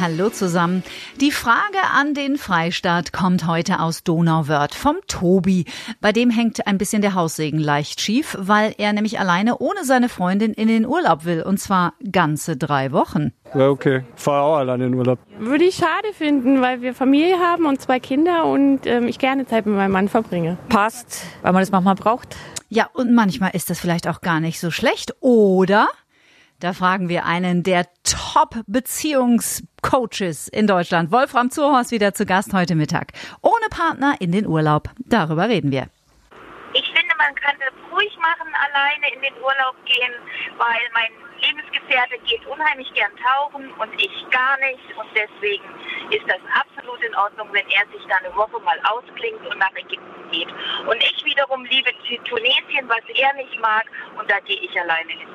Hallo zusammen. Die Frage an den Freistaat kommt heute aus Donauwörth vom Tobi. Bei dem hängt ein bisschen der Haussegen leicht schief, weil er nämlich alleine ohne seine Freundin in den Urlaub will. Und zwar ganze drei Wochen. Ja, okay. Fahr auch alleine in den Urlaub. Würde ich schade finden, weil wir Familie haben und zwei Kinder und ähm, ich gerne Zeit mit meinem Mann verbringe. Passt, weil man das manchmal braucht. Ja, und manchmal ist das vielleicht auch gar nicht so schlecht, oder? Da fragen wir einen der Top-Beziehungscoaches in Deutschland. Wolfram Zurhorst wieder zu Gast heute Mittag. Ohne Partner in den Urlaub. Darüber reden wir. Ich finde, man kann es ruhig machen, alleine in den Urlaub gehen, weil mein Lebensgefährte geht unheimlich gern tauchen und ich gar nicht. Und deswegen ist das absolut in Ordnung, wenn er sich da eine Woche mal ausklingt und nach Ägypten geht. Und ich wiederum liebe Tunesien, was er nicht mag, und da gehe ich alleine hin.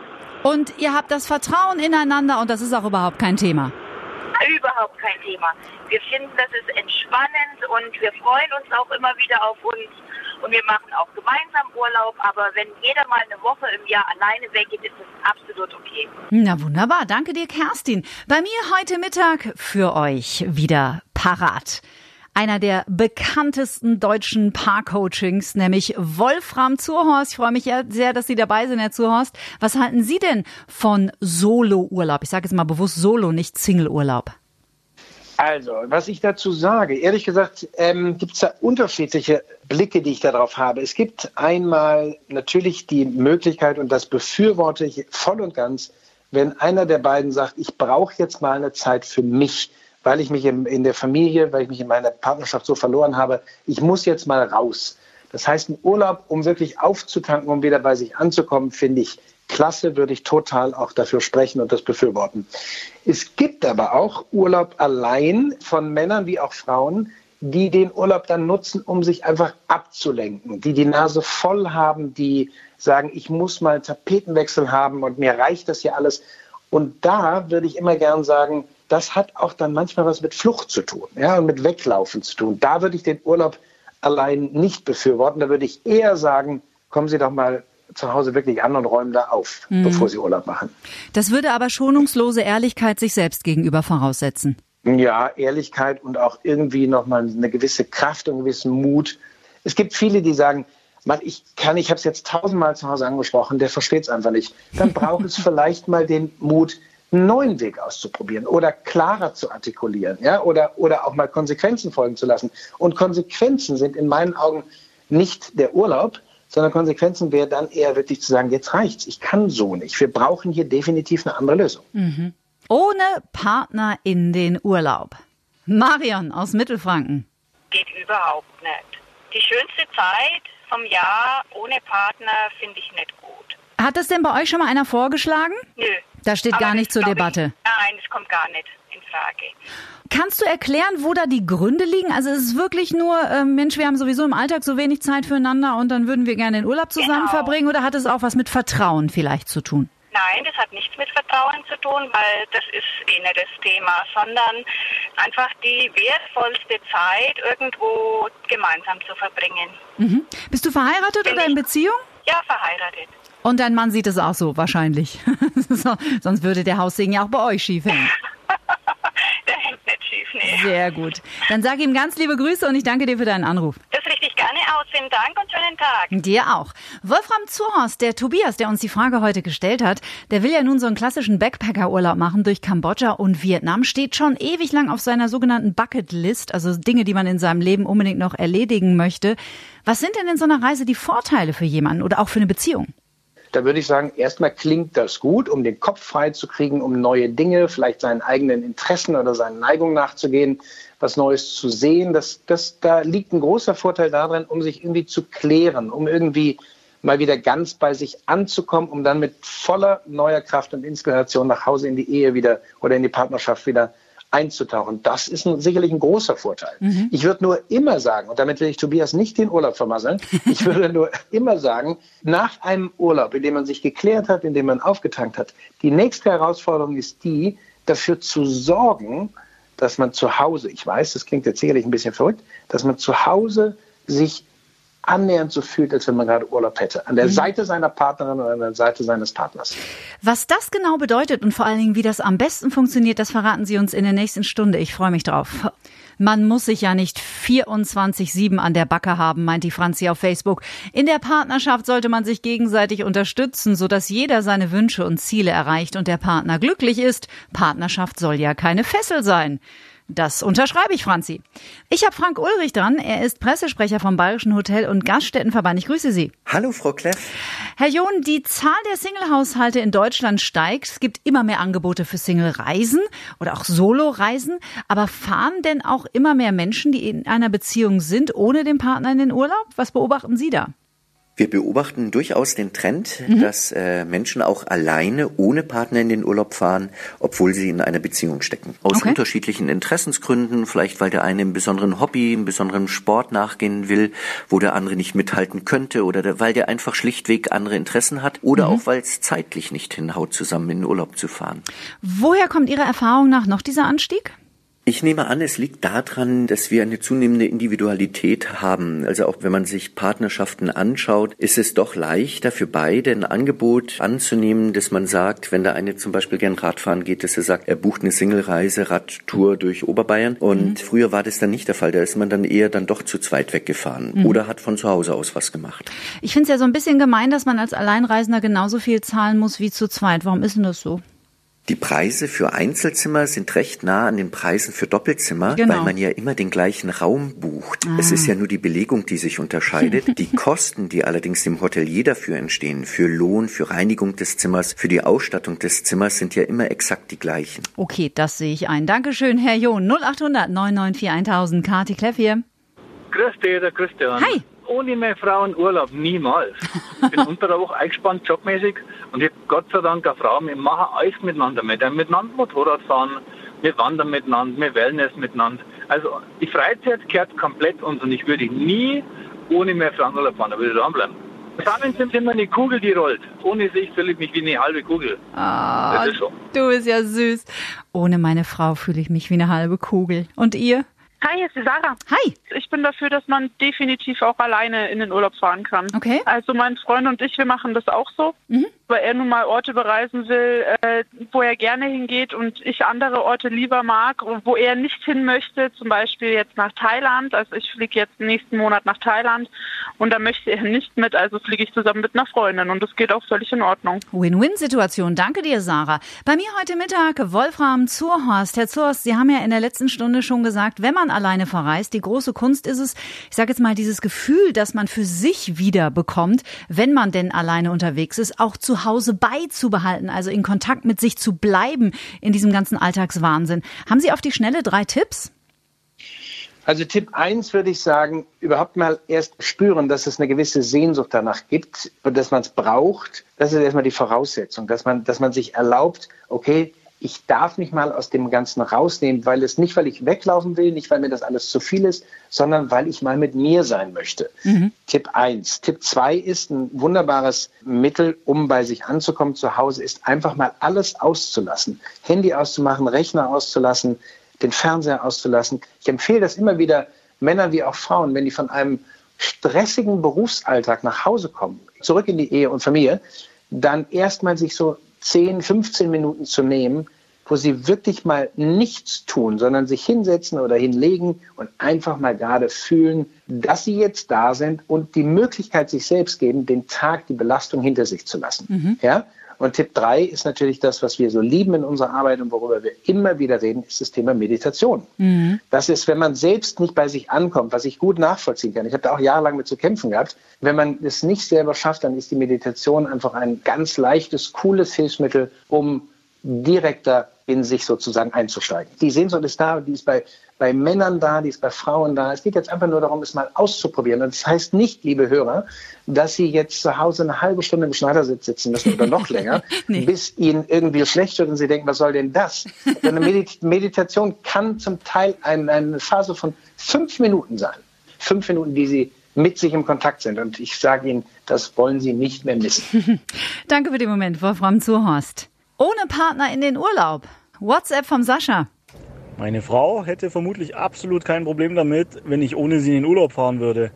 Und ihr habt das Vertrauen ineinander und das ist auch überhaupt kein Thema. Überhaupt kein Thema. Wir finden, das ist entspannend und wir freuen uns auch immer wieder auf uns. Und wir machen auch gemeinsam Urlaub, aber wenn jeder mal eine Woche im Jahr alleine weggeht, ist das absolut okay. Na wunderbar, danke dir, Kerstin. Bei mir heute Mittag für euch wieder parat einer der bekanntesten deutschen Paarcoachings, nämlich Wolfram Zurhorst. Ich freue mich sehr, dass Sie dabei sind, Herr Zurhorst. Was halten Sie denn von Solo-Urlaub? Ich sage jetzt mal bewusst Solo, nicht Single-Urlaub. Also, was ich dazu sage, ehrlich gesagt, ähm, gibt es da unterschiedliche Blicke, die ich darauf habe. Es gibt einmal natürlich die Möglichkeit, und das befürworte ich voll und ganz, wenn einer der beiden sagt, ich brauche jetzt mal eine Zeit für mich weil ich mich in der Familie, weil ich mich in meiner Partnerschaft so verloren habe, ich muss jetzt mal raus. Das heißt, ein Urlaub, um wirklich aufzutanken, um wieder bei sich anzukommen, finde ich klasse, würde ich total auch dafür sprechen und das befürworten. Es gibt aber auch Urlaub allein von Männern wie auch Frauen, die den Urlaub dann nutzen, um sich einfach abzulenken, die die Nase voll haben, die sagen, ich muss mal Tapetenwechsel haben und mir reicht das hier alles. Und da würde ich immer gern sagen, das hat auch dann manchmal was mit Flucht zu tun, ja, und mit Weglaufen zu tun. Da würde ich den Urlaub allein nicht befürworten. Da würde ich eher sagen, kommen Sie doch mal zu Hause wirklich an und räumen da auf, mhm. bevor Sie Urlaub machen. Das würde aber schonungslose Ehrlichkeit sich selbst gegenüber voraussetzen. Ja, Ehrlichkeit und auch irgendwie nochmal eine gewisse Kraft und einen gewissen Mut. Es gibt viele, die sagen, man, ich kann, ich habe es jetzt tausendmal zu Hause angesprochen, der versteht es einfach nicht. Dann braucht es vielleicht mal den Mut, einen neuen Weg auszuprobieren oder klarer zu artikulieren, ja, oder, oder auch mal Konsequenzen folgen zu lassen. Und Konsequenzen sind in meinen Augen nicht der Urlaub, sondern Konsequenzen wäre dann eher wirklich zu sagen, jetzt reicht's, ich kann so nicht. Wir brauchen hier definitiv eine andere Lösung. Mhm. Ohne Partner in den Urlaub. Marion aus Mittelfranken. Geht überhaupt nicht. Die schönste Zeit vom Jahr ohne Partner finde ich nicht gut. Hat das denn bei euch schon mal einer vorgeschlagen? Nö. Da steht Aber gar nicht zur Debatte. Ich, nein, es kommt gar nicht in Frage. Kannst du erklären, wo da die Gründe liegen? Also ist es wirklich nur, äh, Mensch, wir haben sowieso im Alltag so wenig Zeit füreinander und dann würden wir gerne den Urlaub zusammen Genau. verbringen oder hat es auch was mit Vertrauen vielleicht zu tun? Nein, das hat nichts mit Vertrauen zu tun, weil das ist eh nicht das Thema, sondern einfach die wertvollste Zeit irgendwo gemeinsam zu verbringen. Mhm. Bist du verheiratet Bin oder in. Beziehung? Ja, verheiratet. Und dein Mann sieht es auch so, wahrscheinlich. so, sonst würde der Haussegen ja auch bei euch schief hängen. Der hängt nicht schief, nee. Sehr gut. Dann sag ihm ganz liebe Grüße und ich danke dir für deinen Anruf. Das richte ich gerne aus. Vielen Dank und schönen Tag. Dir auch. Wolfram Zurhorst, der Tobias, der uns die Frage heute gestellt hat, der will ja nun so einen klassischen Backpacker-Urlaub machen durch Kambodscha und Vietnam, steht schon ewig lang auf seiner sogenannten Bucketlist, also Dinge, die man in seinem Leben unbedingt noch erledigen möchte. Was sind denn in so einer Reise die Vorteile für jemanden oder auch für eine Beziehung? Da würde ich sagen, erstmal klingt das gut, um den Kopf frei zu kriegen, um neue Dinge, vielleicht seinen eigenen Interessen oder seinen Neigungen nachzugehen, was Neues zu sehen. Das, das, da liegt ein großer Vorteil darin, um sich irgendwie zu klären, um irgendwie mal wieder ganz bei sich anzukommen, um dann mit voller neuer Kraft und Inspiration nach Hause in die Ehe wieder oder in die Partnerschaft wieder einzutauchen. Das ist ein, sicherlich ein großer Vorteil. Ich würde nur immer sagen, und damit will ich Tobias nicht den Urlaub vermasseln, ich würde nur immer sagen, nach einem Urlaub, in dem man sich geklärt hat, in dem man aufgetankt hat, die nächste Herausforderung ist die, dafür zu sorgen, dass man zu Hause, ich weiß, das klingt jetzt sicherlich ein bisschen verrückt, dass man zu Hause sich annähernd so fühlt, als wenn man gerade Urlaub hätte. An der Seite seiner Partnerin oder an der Seite seines Partners. Was das genau bedeutet und vor allen Dingen, wie das am besten funktioniert, das verraten Sie uns in der nächsten Stunde. Ich freue mich drauf. Man muss sich ja nicht 24-7 an der Backe haben, meint die Franzi auf Facebook. In der Partnerschaft sollte man sich gegenseitig unterstützen, sodass jeder seine Wünsche und Ziele erreicht und der Partner glücklich ist. Partnerschaft soll ja keine Fessel sein. Das unterschreibe ich, Franzi. Ich habe Frank Ulrich dran. Er ist Pressesprecher vom Bayerischen Hotel- und Gaststättenverband. Ich grüße Sie. Hallo, Frau Kleff. Herr John, die Zahl der Single-Haushalte in Deutschland steigt. Es gibt immer mehr Angebote für Single-Reisen oder auch Solo-Reisen. Aber fahren denn auch immer mehr Menschen, die in einer Beziehung sind, ohne den Partner in den Urlaub? Was beobachten Sie da? Wir beobachten durchaus den Trend, mhm. dass äh, Menschen auch alleine ohne Partner in den Urlaub fahren, obwohl sie in einer Beziehung stecken. Aus okay. unterschiedlichen Interessensgründen, vielleicht weil der eine einem besonderen Hobby, einem besonderen Sport nachgehen will, wo der andere nicht mithalten könnte oder der, weil der einfach schlichtweg andere Interessen hat oder mhm. auch weil es zeitlich nicht hinhaut, zusammen in den Urlaub zu fahren. Woher kommt Ihrer Erfahrung nach noch dieser Anstieg? Ich nehme an, es liegt daran, dass wir eine zunehmende Individualität haben. Also auch wenn man sich Partnerschaften anschaut, ist es doch leichter für beide ein Angebot anzunehmen, dass man sagt, wenn der eine zum Beispiel gern Radfahren geht, dass er sagt, er bucht eine Singlereise, Radtour durch Oberbayern. Und mhm. früher war das dann nicht der Fall. Da ist man dann eher dann doch zu zweit weggefahren mhm. oder hat von zu Hause aus was gemacht. Ich finde es ja so ein bisschen gemein, dass man als Alleinreisender genauso viel zahlen muss wie zu zweit. Warum ist denn das so? Die Preise für Einzelzimmer sind recht nah an den Preisen für Doppelzimmer, genau. weil man ja immer den gleichen Raum bucht. Ah. Es ist ja nur die Belegung, die sich unterscheidet. die Kosten, die allerdings dem Hotelier dafür entstehen, für Lohn, für Reinigung des Zimmers, für die Ausstattung des Zimmers, sind ja immer exakt die gleichen. Okay, das sehe ich ein. Dankeschön, Herr John. 0800 994 1000. Kati Kleff hier. Grüß dich, der Christian. Hi ohne meine Frau in Urlaub, niemals. Ich bin unter der Woche eingespannt, jobmäßig, und ich habe Gott sei Dank eine Frau, wir machen alles miteinander. Wir miteinander Motorrad fahren, wir wandern miteinander, wir Wellness miteinander. Also die Freizeit gehört komplett uns und ich würde nie ohne meine Frau in Urlaub fahren, da würde ich dranbleiben. Zusammen sind immer eine Kugel, die rollt. Ohne sich fühle ich mich wie eine halbe Kugel. Ah, das ist so. Du bist ja süß. Ohne meine Frau fühle ich mich wie eine halbe Kugel. Und ihr? Hi, hier ist die Sarah. Hi. Ich bin dafür, dass man definitiv auch alleine in den Urlaub fahren kann. Okay. Also mein Freund und ich, wir machen das auch so. Mhm weil er nun mal Orte bereisen will, äh, wo er gerne hingeht und ich andere Orte lieber mag, wo er nicht hin möchte, zum Beispiel jetzt nach Thailand. Also ich fliege jetzt nächsten Monat nach Thailand und da möchte er nicht mit, also fliege ich zusammen mit einer Freundin und das geht auch völlig in Ordnung. Win-Win-Situation. Danke dir, Sarah. Bei mir heute Mittag Wolfram Zurhorst. Herr Zurhorst, Sie haben ja in der letzten Stunde schon gesagt, wenn man alleine verreist, die große Kunst ist es, ich sage jetzt mal, dieses Gefühl, dass man für sich wieder bekommt, wenn man denn alleine unterwegs ist, auch zu Hause beizubehalten, also in Kontakt mit sich zu bleiben in diesem ganzen Alltagswahnsinn. Haben Sie auf die Schnelle drei Tipps? Also Tipp 1 würde ich sagen, überhaupt mal erst spüren, dass es eine gewisse Sehnsucht danach gibt und dass man es braucht. Das ist erstmal die Voraussetzung, dass man, dass man sich erlaubt, okay, ich darf mich mal aus dem Ganzen rausnehmen, weil es nicht, weil ich weglaufen will, nicht, weil mir das alles zu viel ist, sondern weil ich mal mit mir sein möchte. Mhm. Tipp 1. Tipp 2 ist ein wunderbares Mittel, um bei sich anzukommen zu Hause, ist einfach mal alles auszulassen. Handy auszumachen, Rechner auszulassen, den Fernseher auszulassen. Ich empfehle das immer wieder Männern wie auch Frauen, wenn die von einem stressigen Berufsalltag nach Hause kommen, zurück in die Ehe und Familie, dann erstmal sich so 10, 15 Minuten zu nehmen, wo sie wirklich mal nichts tun, sondern sich hinsetzen oder hinlegen und einfach mal gerade fühlen, dass sie jetzt da sind und die Möglichkeit sich selbst geben, den Tag, die Belastung hinter sich zu lassen. Mhm. Ja? Und Tipp 3 ist natürlich das, was wir so lieben in unserer Arbeit und worüber wir immer wieder reden, ist das Thema Meditation. Mhm. Das ist, wenn man selbst nicht bei sich ankommt, was ich gut nachvollziehen kann. Ich habe da auch jahrelang mit zu kämpfen gehabt. Wenn man es nicht selber schafft, dann ist die Meditation einfach ein ganz leichtes, cooles Hilfsmittel, um direkter in sich sozusagen einzusteigen. Die Sehnsucht ist da, die ist bei, bei Männern da, die ist bei Frauen da. Es geht jetzt einfach nur darum, es mal auszuprobieren. Und das heißt nicht, liebe Hörer, dass Sie jetzt zu Hause eine halbe Stunde im Schneidersitz sitzen müssen oder noch länger, nee. bis Ihnen irgendwie schlecht wird und Sie denken, was soll denn das? Eine Medit Meditation kann zum Teil ein, eine Phase von fünf Minuten sein. Fünf Minuten, die Sie mit sich im Kontakt sind. Und ich sage Ihnen, das wollen Sie nicht mehr missen. Danke für den Moment, Wolfram Zuhorst. Ohne Partner in den Urlaub. WhatsApp vom Sascha. Meine Frau hätte vermutlich absolut kein Problem damit, wenn ich ohne sie in den Urlaub fahren würde.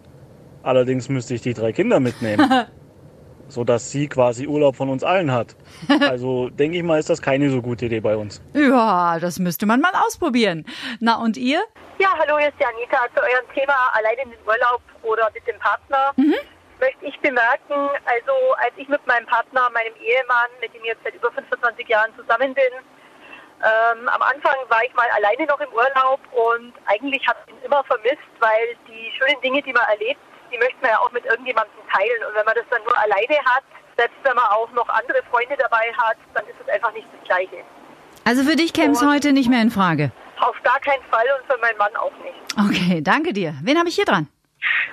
Allerdings müsste ich die drei Kinder mitnehmen. so dass sie quasi Urlaub von uns allen hat. Also denke ich mal, ist das keine so gute Idee bei uns. Ja, das müsste man mal ausprobieren. Na und ihr? Ja, hallo, hier ist Janita. Zu eurem Thema allein in den Urlaub oder mit dem Partner Mhm. Möchte ich bemerken, also als ich mit meinem Partner, meinem Ehemann, mit dem ich jetzt seit über 25 Jahren zusammen bin, ähm, am Anfang war ich mal alleine noch im Urlaub und eigentlich habe ich ihn immer vermisst, weil die schönen Dinge, die man erlebt, die möchte man ja auch mit irgendjemandem teilen. Und wenn man das dann nur alleine hat, selbst wenn man auch noch andere Freunde dabei hat, dann ist es einfach nicht das Gleiche. Also für dich käme es heute nicht mehr in Frage. Auf gar keinen Fall und für meinen Mann auch nicht. Okay, danke dir. Wen habe ich hier dran?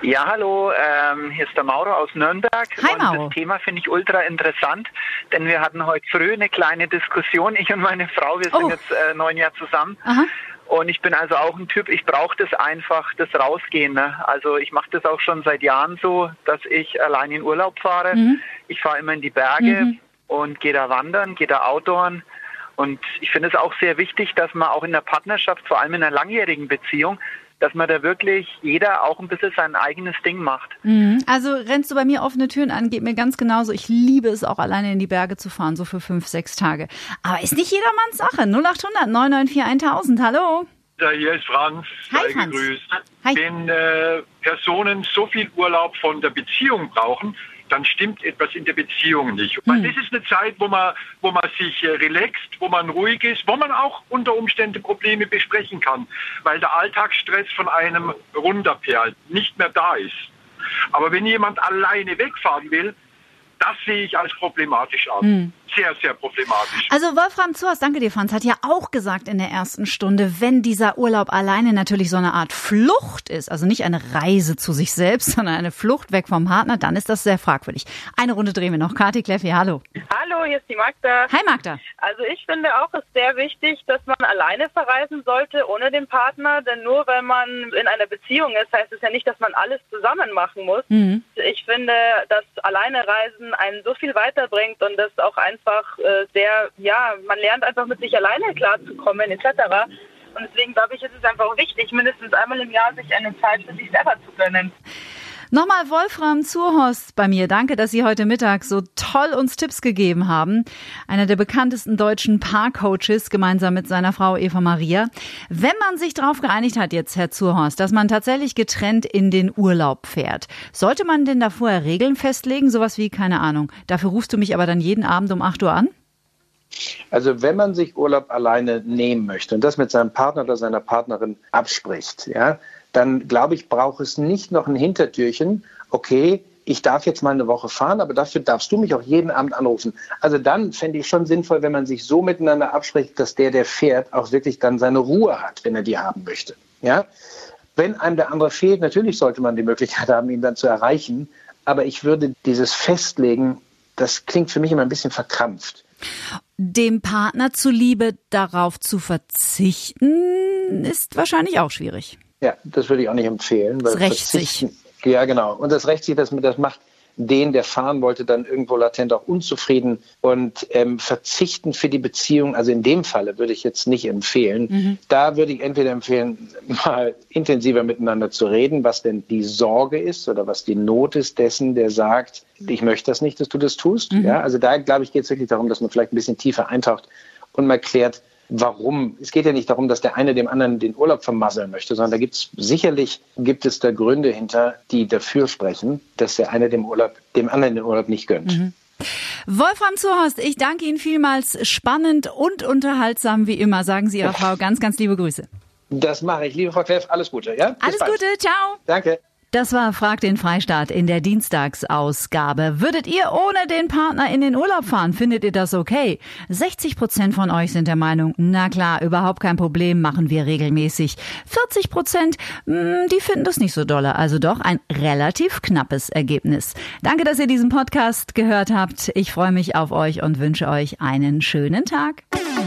Ja, hallo, ähm, hier ist der Mauro aus Nürnberg. Hi, und Mauro. das Thema finde ich ultra interessant, denn wir hatten heute früh eine kleine Diskussion, ich und meine Frau, wir sind Oh. jetzt äh, neun Jahre zusammen. Aha. Und ich bin also auch ein Typ, ich brauche das einfach, das Rausgehen. Ne? Also ich mache das auch schon seit Jahren so, dass ich allein in Urlaub fahre. Mhm. Ich fahre immer in die Berge Mhm. und gehe da wandern, gehe da outdooren. Und ich finde es auch sehr wichtig, dass man auch in der Partnerschaft, vor allem in einer langjährigen Beziehung, dass man da wirklich jeder auch ein bisschen sein eigenes Ding macht. Mhm. Also rennst du bei mir offene Türen an, geht mir ganz genauso. Ich liebe es auch alleine in die Berge zu fahren, so für fünf, sechs Tage. Aber ist nicht jedermanns Sache. 0800 994 1000. Hallo. Ja, hier ist Franz. Hi, Franz. gegrüßt. Hi. Wenn äh, Personen so viel Urlaub von der Beziehung brauchen, dann stimmt etwas in der Beziehung nicht. Weil das ist eine Zeit, wo man, wo man sich äh, relaxt, wo man ruhig ist, wo man auch unter Umständen Probleme besprechen kann, weil der Alltagsstress von einem runterperlt, nicht mehr da ist. Aber wenn jemand alleine wegfahren will, das sehe ich als problematisch an. Hm. Sehr, sehr problematisch. Also Wolfram Zuhas, danke dir, Franz, hat ja auch gesagt in der ersten Stunde, wenn dieser Urlaub alleine natürlich so eine Art Flucht ist, also nicht eine Reise zu sich selbst, sondern eine Flucht weg vom Partner, dann ist das sehr fragwürdig. Eine Runde drehen wir noch. Kati Kleffi, hallo. Hallo, hier ist die Magda. Hi Magda. Also ich finde auch, es ist sehr wichtig, dass man alleine verreisen sollte, ohne den Partner. Denn nur weil man in einer Beziehung ist, heißt es ja nicht, dass man alles zusammen machen muss. Mhm. Ich finde, dass alleine Reisen einen so viel weiterbringt und das auch einfach äh, sehr, ja, man lernt einfach mit sich alleine klarzukommen etc. Und deswegen glaube ich, ist es einfach wichtig, mindestens einmal im Jahr sich eine Zeit für sich selber zu gönnen. Nochmal Wolfram Zurhorst bei mir. Danke, dass Sie heute Mittag so toll uns Tipps gegeben haben. Einer der bekanntesten deutschen Paarcoaches gemeinsam mit seiner Frau Eva Maria. Wenn man sich darauf geeinigt hat jetzt, Herr Zurhorst, dass man tatsächlich getrennt in den Urlaub fährt, sollte man denn da vorher Regeln festlegen? Sowas wie, keine Ahnung, dafür rufst du mich aber dann jeden Abend um 8 Uhr an? Also wenn man sich Urlaub alleine nehmen möchte und das mit seinem Partner oder seiner Partnerin abspricht, ja, dann glaube ich, braucht es nicht noch ein Hintertürchen, okay, ich darf jetzt mal eine Woche fahren, aber dafür darfst du mich auch jeden Abend anrufen. Also dann fände ich schon sinnvoll, wenn man sich so miteinander abspricht, dass der, der fährt, auch wirklich dann seine Ruhe hat, wenn er die haben möchte. Ja? Wenn einem der andere fehlt, natürlich sollte man die Möglichkeit haben, ihn dann zu erreichen. Aber ich würde dieses Festlegen, das klingt für mich immer ein bisschen verkrampft. Dem Partner zuliebe darauf zu verzichten, ist wahrscheinlich auch schwierig. Ja, das würde ich auch nicht empfehlen. Das rächt sich. Verzichten- Ja, genau. Und das rächt sich, das, das macht den, der fahren wollte, dann irgendwo latent auch unzufrieden und ähm, verzichten für die Beziehung. Also in dem Falle würde ich jetzt nicht empfehlen. Mhm. Da würde ich entweder empfehlen, mal intensiver miteinander zu reden, was denn die Sorge ist oder was die Not ist dessen, der sagt, ich möchte das nicht, dass du das tust. Mhm. Ja, also da glaube ich, geht es wirklich darum, dass man vielleicht ein bisschen tiefer eintaucht und mal klärt, warum. Es geht ja nicht darum, dass der eine dem anderen den Urlaub vermasseln möchte, sondern da gibt es sicherlich gibt es da Gründe hinter, die dafür sprechen, dass der eine dem Urlaub, dem anderen den Urlaub nicht gönnt. Mhm. Wolfram Zuhorst, ich danke Ihnen vielmals. Spannend und unterhaltsam wie immer. Sagen Sie Ihrer Frau ganz, ganz liebe Grüße. Das mache ich. Liebe Frau Kleff, alles Gute. Ja? Bis Alles bald. Gute, ciao. Danke. Das war Frag den Freistaat in der Dienstagsausgabe. Würdet ihr ohne den Partner in den Urlaub fahren? Findet ihr das okay? 60 Prozent von euch sind der Meinung, na klar, überhaupt kein Problem, machen wir regelmäßig. 40 Prozent, mh, die finden das nicht so dolle. Also doch ein relativ knappes Ergebnis. Danke, dass ihr diesen Podcast gehört habt. Ich freue mich auf euch und wünsche euch einen schönen Tag.